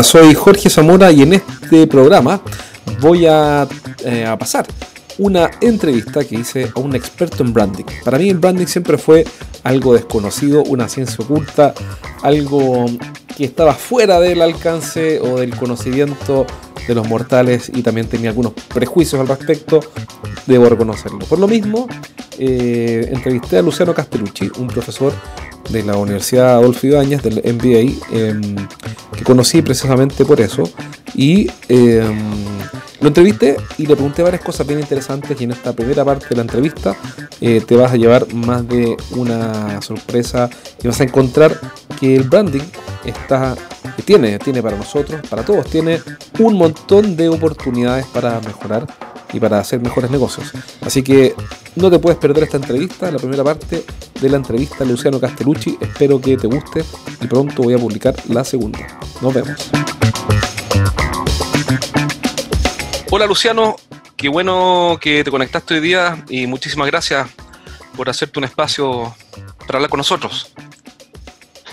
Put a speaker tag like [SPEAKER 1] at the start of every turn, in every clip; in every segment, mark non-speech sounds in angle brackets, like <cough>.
[SPEAKER 1] Soy Jorge Zamora y en este programa voy a, eh, a, pasar una entrevista que hice a un experto en branding. Para mí el branding siempre fue algo desconocido, una ciencia oculta, algo que estaba fuera del alcance o del conocimiento de los mortales y también tenía algunos prejuicios al respecto, debo reconocerlo. Por lo mismo, eh, entrevisté a Luciano Castellucci, un profesor de la Universidad Adolfo Ibáñez, del MBA, em, que conocí precisamente por eso. Y em, lo entrevisté y le pregunté varias cosas bien interesantes y en esta primera parte de la entrevista eh, te vas a llevar más de una sorpresa y vas a encontrar que el branding está, tiene, tiene para nosotros, para todos, tiene un montón de oportunidades para mejorar y para hacer mejores negocios. Así que no te puedes perder esta entrevista, la primera parte de la entrevista a Luciano Castellucci. Espero que te guste y pronto voy a publicar la segunda. Nos vemos. Hola Luciano, qué bueno que te conectaste hoy día y muchísimas gracias por hacerte un espacio para hablar con nosotros.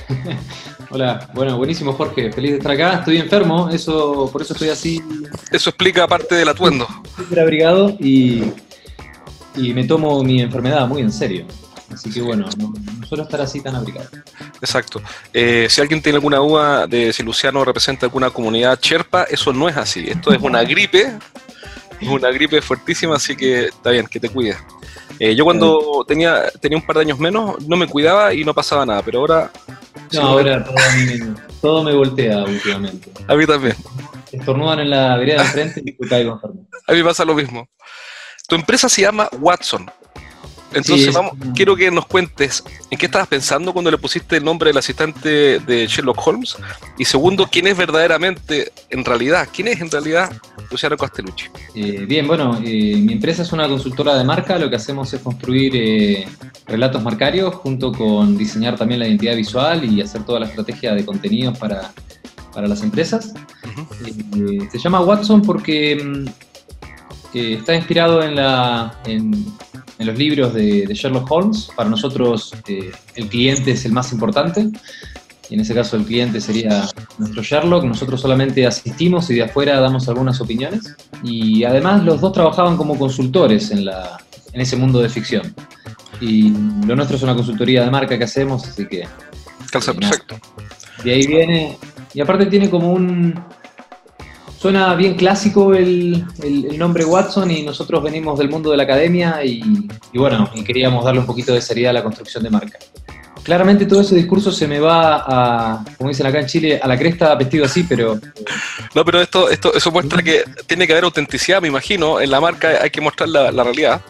[SPEAKER 1] <laughs>
[SPEAKER 2] Hola, bueno, buenísimo Jorge, feliz de estar acá. Estoy enfermo, eso, por eso estoy así.
[SPEAKER 1] Eso explica parte del atuendo.
[SPEAKER 2] Estoy abrigado y, y me tomo mi enfermedad muy en serio. Así que bueno, no, suelo estar así tan abrigado.
[SPEAKER 1] Exacto. Eh, si alguien tiene alguna duda de si Luciano representa alguna comunidad Sherpa, eso no es así. Esto es una gripe, una gripe fuertísima, así que está bien, que te cuides. Eh, yo cuando tenía, tenía un par de años menos, no me cuidaba y no pasaba nada, pero ahora...
[SPEAKER 2] No, ahora todo, me voltea últimamente.
[SPEAKER 1] A mí también.
[SPEAKER 2] Estornudan en la vereda de frente y caigo enfermo.
[SPEAKER 1] A mí pasa lo mismo. Tu empresa se llama Watson. Entonces, vamos, quiero que nos cuentes en qué estabas pensando cuando le pusiste el nombre del asistente de Sherlock Holmes. Y segundo, quién es verdaderamente, en realidad, quién es en realidad Luciano Castellucci.
[SPEAKER 2] Eh, bien, bueno, eh, mi empresa es una consultora de marca. Lo que hacemos es construir eh, relatos marcarios junto con diseñar también la identidad visual y hacer toda la estrategia de contenidos para, las empresas. se llama Watson porque está inspirado en la. En, en los libros de, Sherlock Holmes. Para nosotros eh, el cliente es el más importante. Y en ese caso el cliente sería nuestro Sherlock. Nosotros solamente asistimos y de afuera damos algunas opiniones. Y además los dos trabajaban como consultores en, la, en ese mundo de ficción. Y lo nuestro es una consultoría de marca que hacemos, así que...
[SPEAKER 1] Calza perfecto.
[SPEAKER 2] De ahí viene... Y aparte tiene como un, Suena bien clásico el, nombre Watson y nosotros venimos del mundo de la academia y, bueno, y queríamos darle un poquito de seriedad a la construcción de marca. Claramente todo ese discurso se me va a, como dicen acá en Chile, a la cresta vestido así, pero...
[SPEAKER 1] No, pero esto, esto eso muestra que tiene que haber autenticidad, me imagino. En la marca hay que mostrar la, realidad.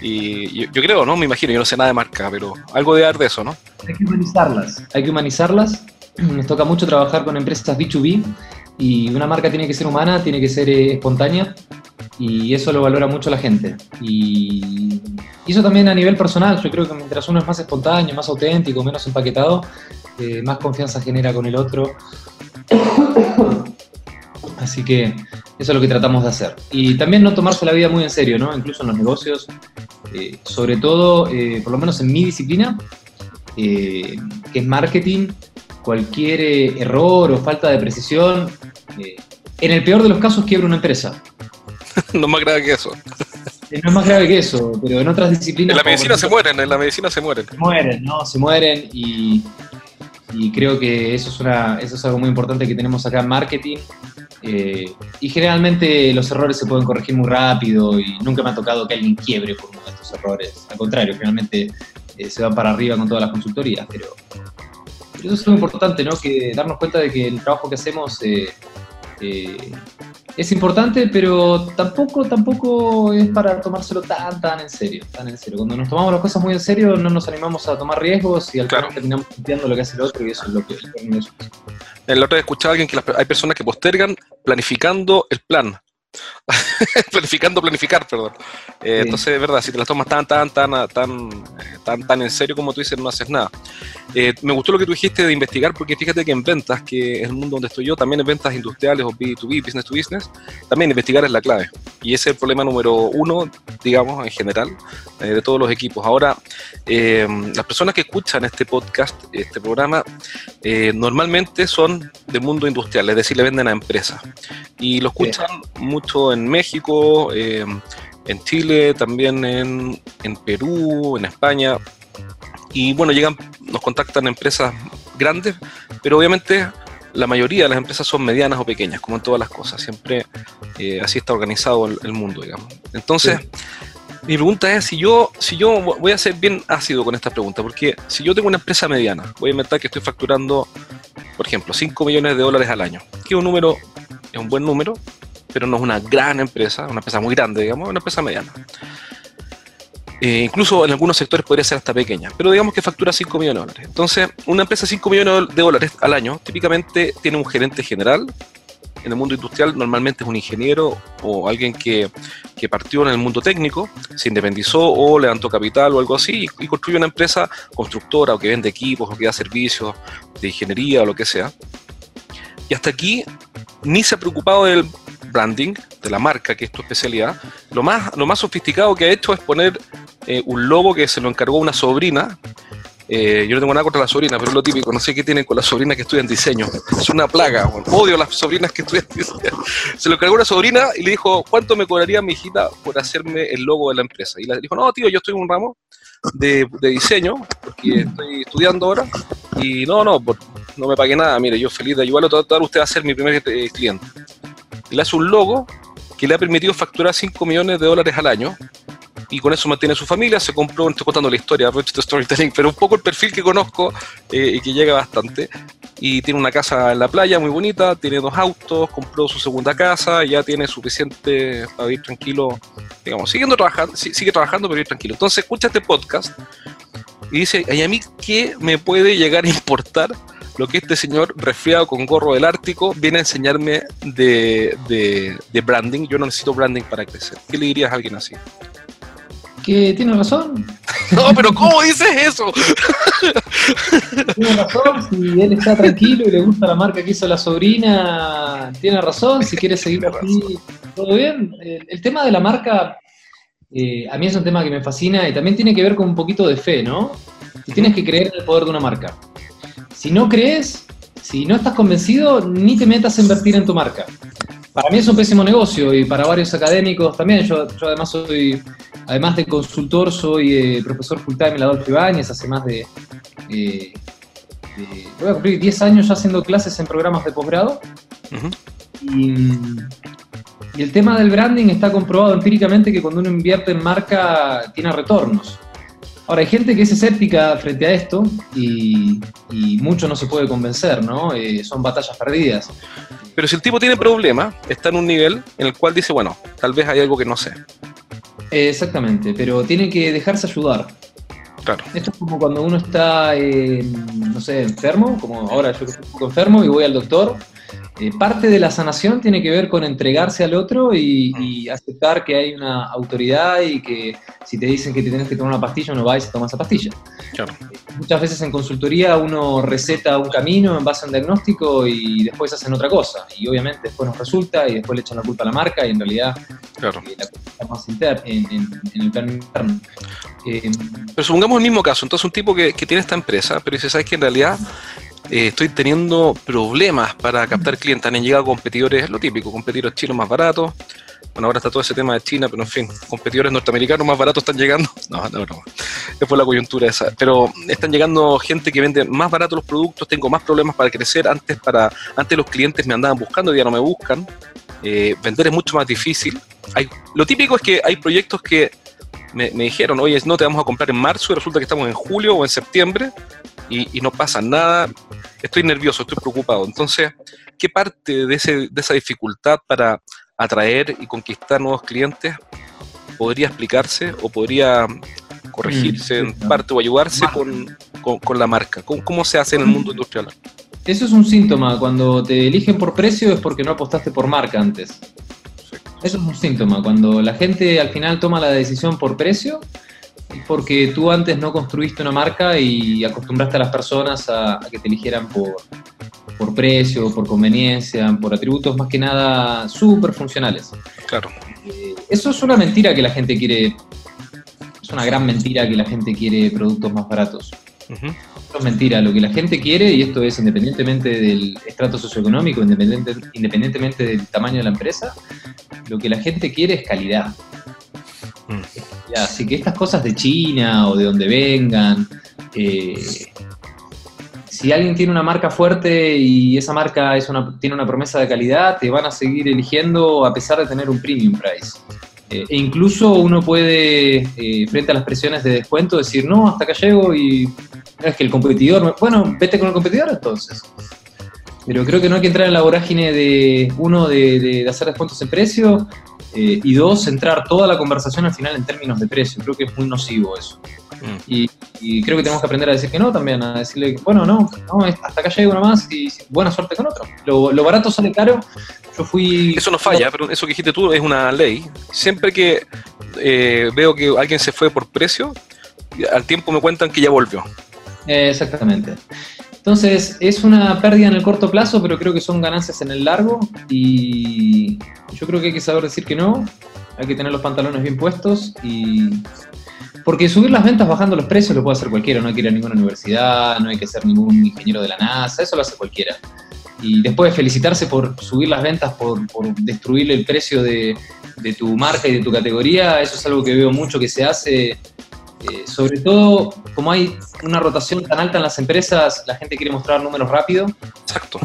[SPEAKER 1] Y yo, creo, ¿no? Me imagino, yo no sé nada de marca, pero algo de haber de eso, ¿no?
[SPEAKER 2] Hay que humanizarlas. Hay que humanizarlas. <clears throat> Nos toca mucho trabajar con empresas B2B y una marca tiene que ser humana, tiene que ser eh, espontánea y eso lo valora mucho la gente. Y, eso también a nivel personal, yo creo que mientras uno es más espontáneo, más auténtico, menos empaquetado, eh, más confianza genera con el otro. Así que eso es lo que tratamos de hacer. Y también no tomarse la vida muy en serio, ¿no? Incluso en los negocios, eh, sobre todo, por lo menos en mi disciplina, que es marketing, cualquier eh, error o falta de precisión, eh, en el peor de los casos quiebra una empresa. <laughs>
[SPEAKER 1] no es más grave que eso.
[SPEAKER 2] Eh, no es más grave que eso, pero en otras disciplinas...
[SPEAKER 1] En la medicina se mueren, en la medicina se mueren.
[SPEAKER 2] Se mueren, ¿no? Se mueren y, creo que eso es, una, eso es algo muy importante que tenemos acá en marketing. y generalmente los errores se pueden corregir muy rápido y nunca me ha tocado que alguien quiebre por uno de estos errores. Al contrario, generalmente se van para arriba con todas las consultorías, pero eso es muy importante, ¿no? Que darnos cuenta de que el trabajo que hacemos eh, eh, es importante, pero tampoco, tampoco es para tomárselo tan, tan en serio, tan en serio. Cuando nos tomamos las cosas muy en serio, no nos animamos a tomar riesgos y al final terminamos limpiando lo que hace el otro y eso es lo que
[SPEAKER 1] El otro día escuchaba a alguien que hay personas que postergan planificando el plan <laughs> planificando planificar, perdón. Eh, entonces, de verdad, si te las tomas tan, tan, tan, tan, tan, tan en serio como tú dices, no haces nada. Eh, me gustó lo que tú dijiste de investigar, porque fíjate que en ventas, que es el mundo donde estoy yo, también en ventas industriales o B2B, business to business, también investigar es la clave. Y ese es el problema número uno, digamos, en general, eh, de todos los equipos. Ahora, las personas que escuchan este podcast, este programa, normalmente son del mundo industrial, es decir, le venden a empresas. Y lo escuchan mucho en México, eh, en Chile, también en, en, Perú, en España. Y bueno, llegan, nos contactan empresas grandes, pero obviamente la mayoría de las empresas son medianas o pequeñas, como en todas las cosas. Siempre así está organizado el, mundo, digamos. Entonces, mi pregunta es si yo, si yo voy a ser bien ácido con esta pregunta, porque si yo tengo una empresa mediana, voy a inventar que estoy facturando, por ejemplo, 5 millones de dólares al año, que es un número, es un buen número, pero no es una gran empresa, una empresa muy grande, digamos, una empresa mediana. Eh, incluso en algunos sectores podría ser hasta pequeña, pero digamos que factura 5 millones de dólares. Entonces, una empresa de 5 millones de dólares al año típicamente tiene un gerente general. En el mundo industrial normalmente es un ingeniero o alguien que, que partió en el mundo técnico, se independizó o levantó capital o algo así y, construye una empresa constructora o que vende equipos o que da servicios de ingeniería o lo que sea. Y hasta aquí ni se ha preocupado del branding, de la marca, que es tu especialidad, lo más, lo más sofisticado que ha hecho es poner eh, un logo que se lo encargó una sobrina. Eh, yo no tengo nada contra la sobrina, pero es lo típico, no sé qué tienen con las sobrinas que estudian diseño. Es una plaga, odio a las sobrinas que estudian <laughs> diseño. Se lo encargó una sobrina y le dijo, ¿cuánto me cobraría mi hijita por hacerme el logo de la empresa? Y le dijo, no, tío, yo estoy en un ramo de, de diseño, porque estoy estudiando ahora, y no, no, no me pagué nada, mire, yo feliz de ayudarlo, total, usted va a ser mi primer eh, cliente le hace un logo que le ha permitido facturar 5 millones de dólares al año y con eso mantiene su familia, se compró, estoy contando la historia, de Storytelling, pero un poco el perfil que conozco eh, y que llega bastante. Y tiene una casa en la playa muy bonita, tiene dos autos, compró su segunda casa, ya tiene suficiente para vivir tranquilo, digamos, siguiendo trabajando, sigue trabajando, pero vivir tranquilo. Entonces escucha este podcast y dice, ¿y a mí qué me puede llegar a importar lo que este señor resfriado con gorro del Ártico viene a enseñarme de, de, branding. Yo no necesito branding para crecer. ¿Qué le dirías a alguien así?
[SPEAKER 2] Que tiene razón. <laughs>
[SPEAKER 1] No, pero ¿cómo dices eso?
[SPEAKER 2] Tiene razón, si él está tranquilo y le gusta la marca que hizo la sobrina, tiene razón, si quiere seguir así, todo bien. El, tema de la marca, eh, a mí es un tema que me fascina y también tiene que ver con un poquito de fe, ¿no? Y tienes que creer en el poder de una marca. Si no crees, si no estás convencido, ni te metas a invertir en tu marca. Para mí es un pésimo negocio y para varios académicos también. Yo, además soy, además de consultor, soy eh, profesor full time en la Adolfo Ibáñez, hace más de, eh, voy a cumplir 10 años ya haciendo clases en programas de posgrado. y, y el tema del branding está comprobado empíricamente que cuando uno invierte en marca tiene retornos. Ahora, hay gente que es escéptica frente a esto y, mucho no se puede convencer, ¿no? Eh, son batallas perdidas.
[SPEAKER 1] Pero si el tipo tiene problemas, está en un nivel en el cual dice, bueno, tal vez hay algo que no sé.
[SPEAKER 2] exactamente, pero tiene que dejarse ayudar. Claro. Esto es como cuando uno está, no sé, enfermo, como ahora yo que estoy un poco enfermo y voy al doctor eh, parte de la sanación tiene que ver con entregarse al otro y, aceptar que hay una autoridad y que si te dicen que te tienes que tomar una pastilla, no vais a tomar esa pastilla. Muchas veces en consultoría uno receta un camino en base a un diagnóstico y después hacen otra cosa. Y obviamente después nos resulta y después le echan la culpa a la marca y en realidad claro. Eh, la culpa está más interna, en, el plano interno.
[SPEAKER 1] Eh, pero supongamos el mismo caso, entonces un tipo que, que tiene esta empresa, pero dice, ¿sabes que en realidad eh, estoy teniendo problemas para captar clientes. Han llegado competidores, lo típico, competidores chinos más baratos. Bueno, ahora está todo ese tema de China, pero en fin, competidores norteamericanos más baratos están llegando. <laughs> No, no, no. Es por la coyuntura esa. Pero están llegando gente que vende más barato los productos. Tengo más problemas para crecer. Antes, para, antes los clientes me andaban buscando, ya no me buscan. Eh, vender es mucho más difícil. Hay, lo típico es que hay proyectos que me, me, dijeron, oye, no te vamos a comprar en marzo y resulta que estamos en julio o en septiembre y, no pasa nada, estoy nervioso, estoy preocupado. Entonces, ¿qué parte de, ese, de esa dificultad para atraer y conquistar nuevos clientes podría explicarse o podría corregirse mm, en parte o ayudarse con, con, la marca? ¿Cómo, ¿Cómo, se hace en el mundo industrial?
[SPEAKER 2] Eso es un síntoma. Cuando te eligen por precio es porque no apostaste por marca antes. Eso es un síntoma, cuando la gente al final toma la decisión por precio, porque tú antes no construiste una marca y acostumbraste a las personas a, que te eligieran por, por precio, por conveniencia, por atributos más que nada súper funcionales.
[SPEAKER 1] Claro.
[SPEAKER 2] Eh, eso es una mentira que la gente quiere, es una gran mentira que la gente quiere productos más baratos. Eso es mentira, lo que la gente quiere, y esto es independientemente del estrato socioeconómico, independientemente del tamaño de la empresa, lo que la gente quiere es calidad. Mm. Así que estas cosas de China o de donde vengan, eh, si alguien tiene una marca fuerte y esa marca es una, tiene una promesa de calidad, te van a seguir eligiendo a pesar de tener un premium price. Eh, e incluso uno puede, eh, frente a las presiones de descuento, decir, no, hasta acá llego y es que el competidor, bueno, vete con el competidor entonces. Pero creo que no hay que entrar en la vorágine de, uno, de, hacer descuentos en precio eh, y dos, centrar toda la conversación al final en términos de precio. Creo que es muy nocivo eso. Mm. Y, creo que tenemos que aprender a decir que no también, a decirle, bueno, no, hasta acá llego nomás y buena suerte con otro. Lo, barato sale caro. Yo fui...
[SPEAKER 1] Eso no falla, pero eso que dijiste tú es una ley. Siempre que eh, veo que alguien se fue por precio, al tiempo me cuentan que ya volvió.
[SPEAKER 2] exactamente. Entonces, es una pérdida en el corto plazo, pero creo que son ganancias en el largo y yo creo que hay que saber decir que no, hay que tener los pantalones bien puestos y... Porque subir las ventas bajando los precios lo puede hacer cualquiera, no hay que ir a ninguna universidad, no hay que ser ningún ingeniero de la NASA, eso lo hace cualquiera. Y después felicitarse por subir las ventas, por, por destruir el precio de, de tu marca y de tu categoría, eso es algo que veo mucho que se hace eh, sobre todo, como hay una rotación tan alta en las empresas, la gente quiere mostrar números rápido.
[SPEAKER 1] Exacto.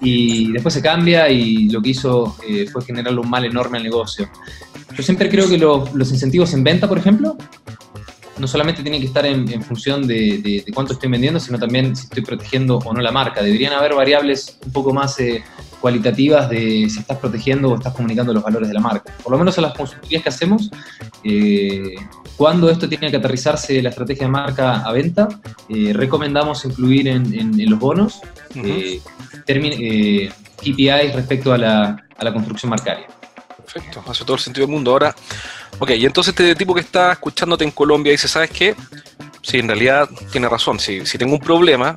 [SPEAKER 2] Y después se cambia y lo que hizo eh, fue generarle un mal enorme al negocio. Yo siempre creo que los incentivos en venta, por ejemplo, no solamente tienen que estar en, función de, cuánto estoy vendiendo, sino también si estoy protegiendo o no la marca. Deberían haber variables un poco más eh, cualitativas de si estás protegiendo o estás comunicando los valores de la marca. Por lo menos en las consultorías que hacemos, eh, cuando esto tiene que aterrizarse la estrategia de marca a venta, eh, recomendamos incluir en, los bonos uh KPIs respecto a la, a la construcción marcaria.
[SPEAKER 1] Perfecto, hace todo el sentido del mundo. Ahora, ok, y entonces este tipo que está escuchándote en Colombia dice, ¿sabes qué? Sí, en realidad tiene razón. Si, si tengo un problema,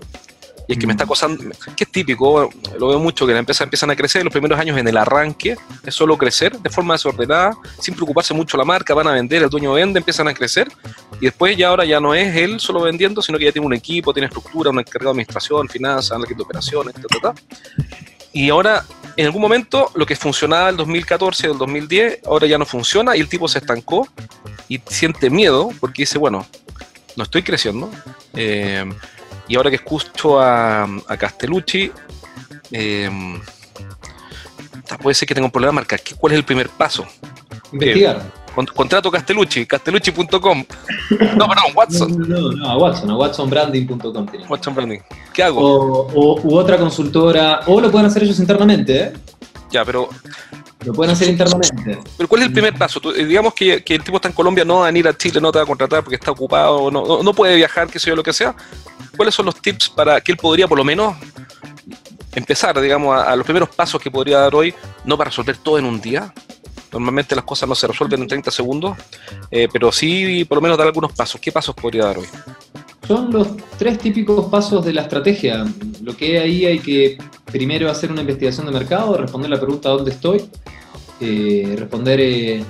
[SPEAKER 1] y es que me está acosando, que es típico, lo veo mucho, que las empresas empiezan a crecer, los primeros años en el arranque es solo crecer de forma desordenada, sin preocuparse mucho la marca, van a vender, el dueño vende, empiezan a crecer, y después ya ahora ya no es él solo vendiendo, sino que ya tiene un equipo, tiene estructura, un encargado de administración, finanzas, de operaciones, etc. Y ahora, en algún momento, lo que funcionaba el 2014 o el 2010, ahora ya no funciona y el tipo se estancó y siente miedo porque dice, bueno, no estoy creciendo. Eh, y ahora que escucho a, a Castellucci, eh, puede ser que tenga un problema de marca. ¿Cuál es el primer paso?
[SPEAKER 2] Investigar.
[SPEAKER 1] contrato Castellucci, castellucci.com. No, perdón, Watson.
[SPEAKER 2] No, no, no, a Watson, a watsonbranding.com.
[SPEAKER 1] Watson Branding. ¿Qué hago?
[SPEAKER 2] O, u otra consultora, o lo pueden hacer ellos internamente, ¿eh?
[SPEAKER 1] Ya, pero
[SPEAKER 2] lo pueden hacer internamente.
[SPEAKER 1] Pero ¿cuál es el primer paso? Eh, digamos que, el tipo está en Colombia, no va a venir a Chile, no te va a contratar porque está ocupado, no, no, puede viajar, qué sé yo, lo que sea. ¿Cuáles son los tips para que él podría por lo menos empezar, digamos, a, los primeros pasos que podría dar hoy, no para resolver todo en un día? Normalmente las cosas no se resuelven en 30 segundos, eh, pero sí por lo menos dar algunos pasos. ¿Qué pasos podría dar hoy?
[SPEAKER 2] Son los tres típicos pasos de la estrategia. Lo que ahí hay que primero hacer una investigación de mercado, responder la pregunta ¿dónde estoy? Eh, responder eh,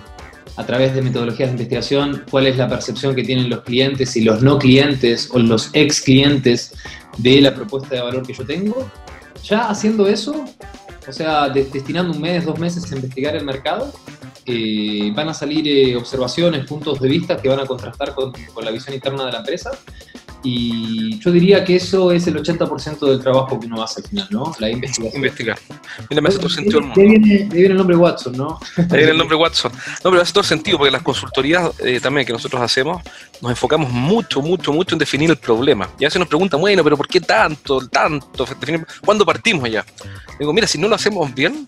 [SPEAKER 2] a través de metodologías de investigación cuál es la percepción que tienen los clientes y los no clientes o los ex clientes de la propuesta de valor que yo tengo. Ya haciendo eso, o sea, destinando un mes, dos meses a investigar el mercado, eh, van a salir observaciones, puntos de vista que van a contrastar con, con, la visión interna de la empresa y yo diría que eso es el 80% del trabajo que uno hace al final, ¿no? La investigación.
[SPEAKER 1] Investigar. Mira, me hace todo sentido el
[SPEAKER 2] mundo. Viene, viene el nombre Watson, ¿no?
[SPEAKER 1] Ahí viene el nombre Watson. No, pero hace todo sentido porque las consultorías eh, también que nosotros hacemos, nos enfocamos mucho, mucho, mucho en definir el problema. Y a veces nos preguntan, bueno, pero ¿por qué tanto, tanto? ¿Cuándo partimos ya? Digo, mira, si no lo hacemos bien,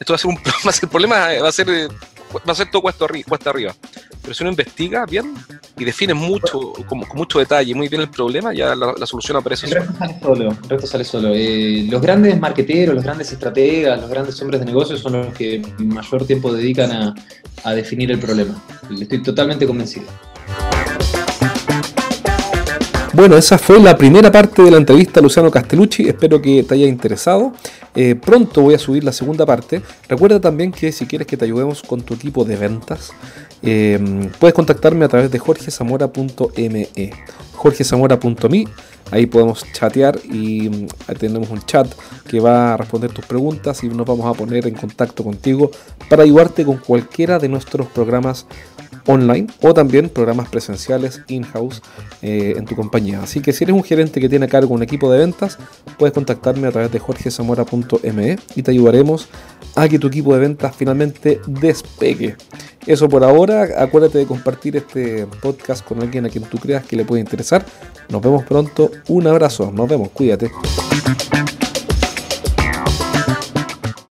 [SPEAKER 1] esto va a ser un problema, el problema va a ser
[SPEAKER 3] va a ser todo cuesta arriba, cuesta arriba. Pero si uno investiga bien y define mucho, con, mucho detalle, muy bien el problema, ya la, solución aparece.
[SPEAKER 2] El resto sale solo. El resto sale solo. Eh, los grandes marqueteros, los grandes estrategas, los grandes hombres de negocios son los que mayor tiempo dedican a, a definir el problema. Estoy totalmente convencido.
[SPEAKER 1] Bueno, esa fue la primera parte de la entrevista a Luciano Castellucci. Espero que te haya interesado. Eh, pronto voy a subir la segunda parte. Recuerda también que si quieres que te ayudemos con tu equipo de ventas, eh, puedes contactarme a través de jorgezamora.me, jorgezamora.me. Ahí podemos chatear y mm, tenemos un chat que va a responder tus preguntas y nos vamos a poner en contacto contigo para ayudarte con cualquiera de nuestros programas online o también programas presenciales in-house eh, en tu compañía. Así que si eres un gerente que tiene a cargo un equipo de ventas, puedes contactarme a través de jorgezamora.me y te ayudaremos a que tu equipo de ventas finalmente despegue. Eso por ahora, acuérdate de compartir este podcast con alguien a quien tú creas que le puede interesar. Nos vemos pronto, un abrazo, nos vemos, cuídate.